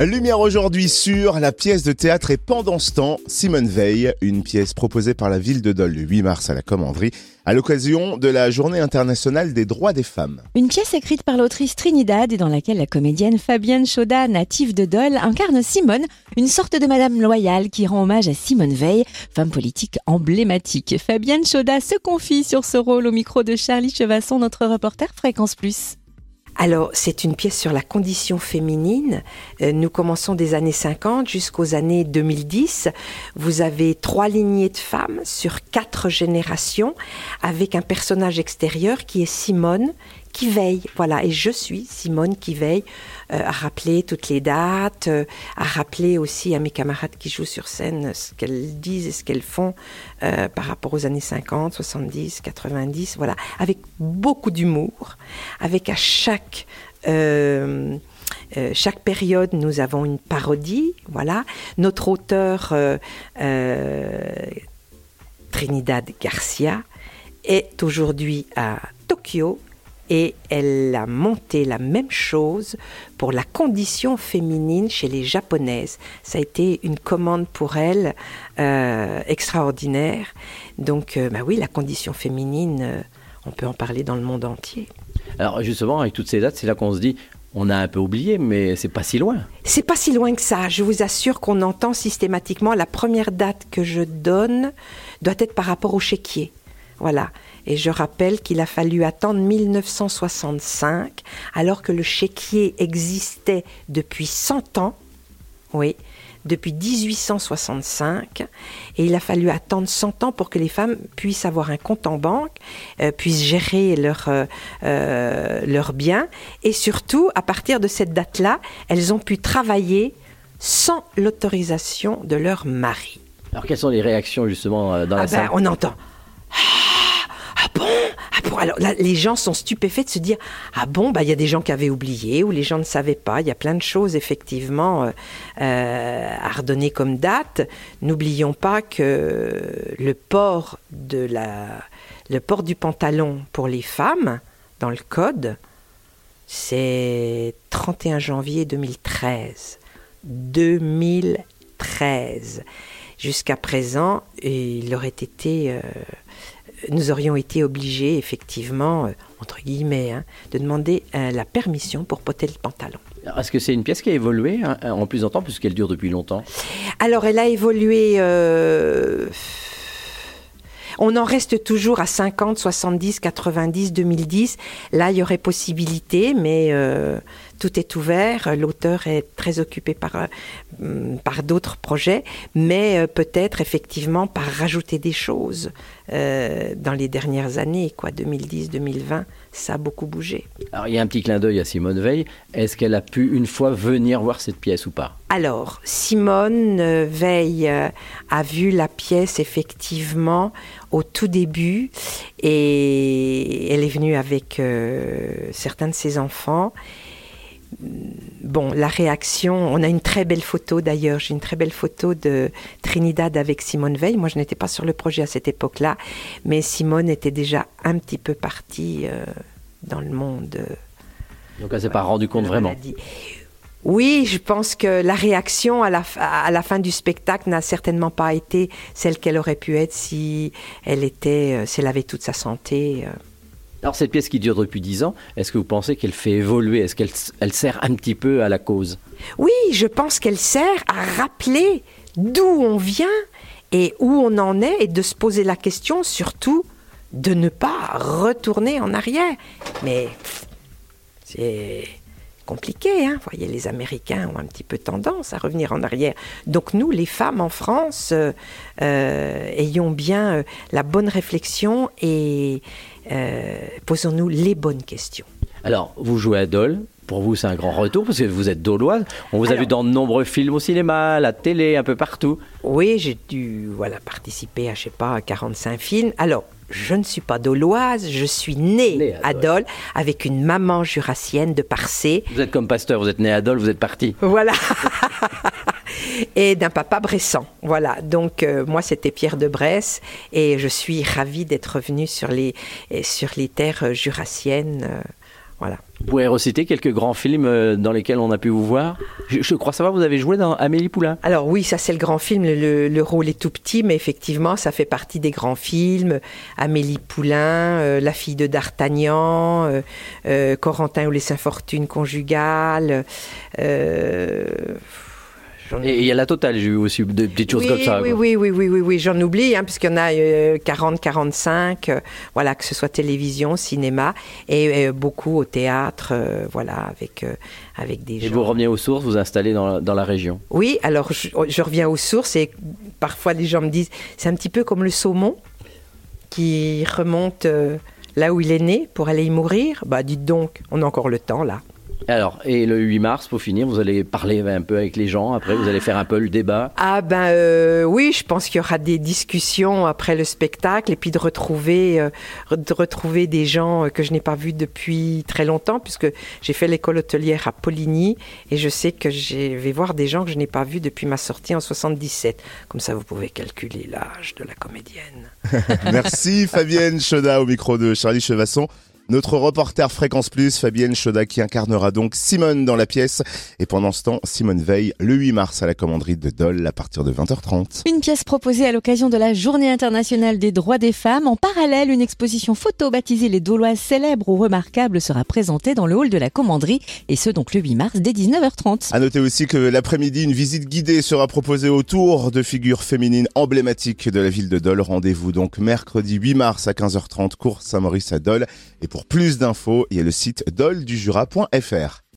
Lumière aujourd'hui sur la pièce de théâtre et pendant ce temps, Simone Veil, une pièce proposée par la ville de Dole le 8 mars à la Commanderie, à l'occasion de la Journée internationale des droits des femmes. Une pièce écrite par l'autrice Trinidad et dans laquelle la comédienne Fabienne Chauda, native de Dole, incarne Simone, une sorte de Madame loyale qui rend hommage à Simone Veil, femme politique emblématique. Fabienne Chauda se confie sur ce rôle au micro de Charlie Chevasson, notre reporter Fréquence Plus. Alors, c'est une pièce sur la condition féminine. Euh, nous commençons des années 50 jusqu'aux années 2010. Vous avez trois lignées de femmes sur quatre générations avec un personnage extérieur qui est Simone, qui veille, voilà, et je suis Simone qui veille euh, à rappeler toutes les dates, euh, à rappeler aussi à mes camarades qui jouent sur scène ce qu'elles disent et ce qu'elles font euh, par rapport aux années 50, 70, 90, voilà, avec beaucoup d'humour, avec à chaque chaque période, nous avons une parodie. Voilà, notre auteur Trinidad Garcia est aujourd'hui à Tokyo et elle a monté la même chose pour la condition féminine chez les japonaises. Ça a été une commande pour elle euh, extraordinaire. Donc, euh, bah oui, la condition féminine, euh, on peut en parler dans le monde entier. Alors justement, avec toutes ces dates, c'est là qu'on se dit, on a un peu oublié, mais c'est pas si loin. C'est pas si loin que ça. Je vous assure qu'on entend systématiquement la première date que je donne doit être par rapport au chéquier. Voilà. Et je rappelle qu'il a fallu attendre 1965, alors que le chéquier existait depuis 100 ans. Oui, depuis 1865 et il a fallu attendre 100 ans pour que les femmes puissent avoir un compte en banque, euh, puissent gérer leurs euh, euh biens et surtout à partir de cette date-là, elles ont pu travailler sans l'autorisation de leur mari. Alors quelles sont les réactions justement dans la ah ben, salle? On entend ah bon alors les gens sont stupéfaits de se dire ah bon bah il y a des gens qui avaient oublié ou les gens ne savaient pas. Il y a plein de choses effectivement euh, euh, à redonner comme date. N'oublions pas que le port du pantalon pour les femmes dans le code c'est 31 janvier 2013 2013 jusqu'à présent il aurait été euh, nous aurions été obligés, effectivement, euh, entre guillemets, hein, de demander euh, la permission pour poter le pantalon. Est-ce que c'est une pièce qui a évolué hein, en plus temps, puisqu'elle dure depuis longtemps? Alors, elle a évolué. Euh, on en reste toujours à 50, 70, 90, 2010. Là, il y aurait possibilité, mais tout est ouvert. L'auteur est très occupé par, euh, par d'autres projets, mais euh, peut-être effectivement par rajouter des choses euh, dans les dernières années, quoi, 2010-2020, ça a beaucoup bougé. Alors il y a un petit clin d'œil à Simone Veil. Est-ce qu'elle a pu une fois venir voir cette pièce ou pas? Alors Simone Veil a vu la pièce effectivement au tout début et elle est venue avec certains de ses enfants bon, la réaction, on a une très belle photo d'ailleurs, j'ai une très belle photo de Trinidad avec Simone Veil. Moi, je n'étais pas sur le projet à cette époque-là, mais Simone était déjà un petit peu partie euh, dans le monde. Euh, Donc, elle s'est pas rendue compte vraiment. Oui, je pense que la réaction à la, à la fin du spectacle n'a certainement pas été celle qu'elle aurait pu être si elle était, euh, si elle avait toute sa santé. Alors cette pièce qui dure depuis dix ans, est-ce que vous pensez qu'elle fait évoluer? Est-ce qu'elle elle sert un petit peu à la cause? Oui, je pense qu'elle sert à rappeler d'où on vient et où on en est et de se poser la question surtout de ne pas retourner en arrière. Mais c'est compliqué, hein. Vous voyez, les Américains ont un petit peu tendance à revenir en arrière. Donc nous, les femmes en France, euh, euh, ayons bien euh, la bonne réflexion et posons-nous les bonnes questions. Alors, vous jouez à Dole. Pour vous, c'est un grand retour parce que vous êtes doloise. On vous a vu dans de nombreux films au cinéma, à la télé, un peu partout. Oui, j'ai dû voilà, participer à, je sais pas, 45 films. Alors, je ne suis pas doloise, je suis née, à, Dole, avec une maman jurassienne de Parcé. Vous êtes comme pasteur, vous êtes né à Dole, vous êtes parti. Voilà. et d'un papa bressan. Voilà. Donc euh, moi c'était Pierre de Bresse et je suis ravie d'être revenue sur les sur les terres jurassiennes. Euh, voilà. Vous pouvez reciter quelques grands films euh, dans lesquels on a pu vous voir je, je crois savoir, vous avez joué dans Amélie Poulain. Alors oui, ça c'est le grand film, le, le, rôle est tout petit, mais effectivement, ça fait partie des grands films. Amélie Poulain, euh, La fille de D'Artagnan, euh, euh, Corentin ou les Saint-Fortunes conjugales. Et il y a la totale, j'ai eu aussi des petites choses oui, comme ça. Oui, oui, oui, oui, oui, oui, j'en oublie, hein, puisqu'il y en a euh, 40, 45, euh, voilà, que ce soit télévision, cinéma, et euh, beaucoup au théâtre, euh, voilà, avec, avec des et gens. vous revenez aux sources, vous installez dans la, dans la région? Oui, alors je, je, reviens aux sources, et parfois les gens me disent, c'est un petit peu comme le saumon qui remonte là où il est né pour aller y mourir. Bah, dites donc, on a encore le temps là. Alors, et le 8 mars, pour finir, vous allez parler un peu avec les gens. Après, vous allez faire un peu le débat. Ah ben euh, oui, je pense qu'il y aura des discussions après le spectacle et puis de retrouver, euh, de retrouver des gens que je n'ai pas vus depuis très longtemps puisque j'ai fait l'école hôtelière à Poligny et je sais que je vais voir des gens que je n'ai pas vus depuis ma sortie en 77. Comme ça, vous pouvez calculer l'âge de la comédienne. Merci Fabienne Choda au micro de Charlie Chevasson. Notre reporter Fréquence Plus, Fabienne Choda, qui incarnera donc Simone dans la pièce. Et pendant ce temps, Simone veille le 8 mars à la commanderie de Dole à partir de 20h30. Une pièce proposée à l'occasion de la Journée internationale des droits des femmes. En parallèle, une exposition photo baptisée Les Dauloises célèbres ou remarquables sera présentée dans le hall de la commanderie. Et ce, donc le 8 mars dès 19h30. À noter aussi que l'après-midi, une visite guidée sera proposée autour de figures féminines emblématiques de la ville de Dole. Rendez-vous donc mercredi 8 mars à 15h30, cours Saint-Maurice à Dole. Et pour plus d'infos, il y a le site doldujura.fr.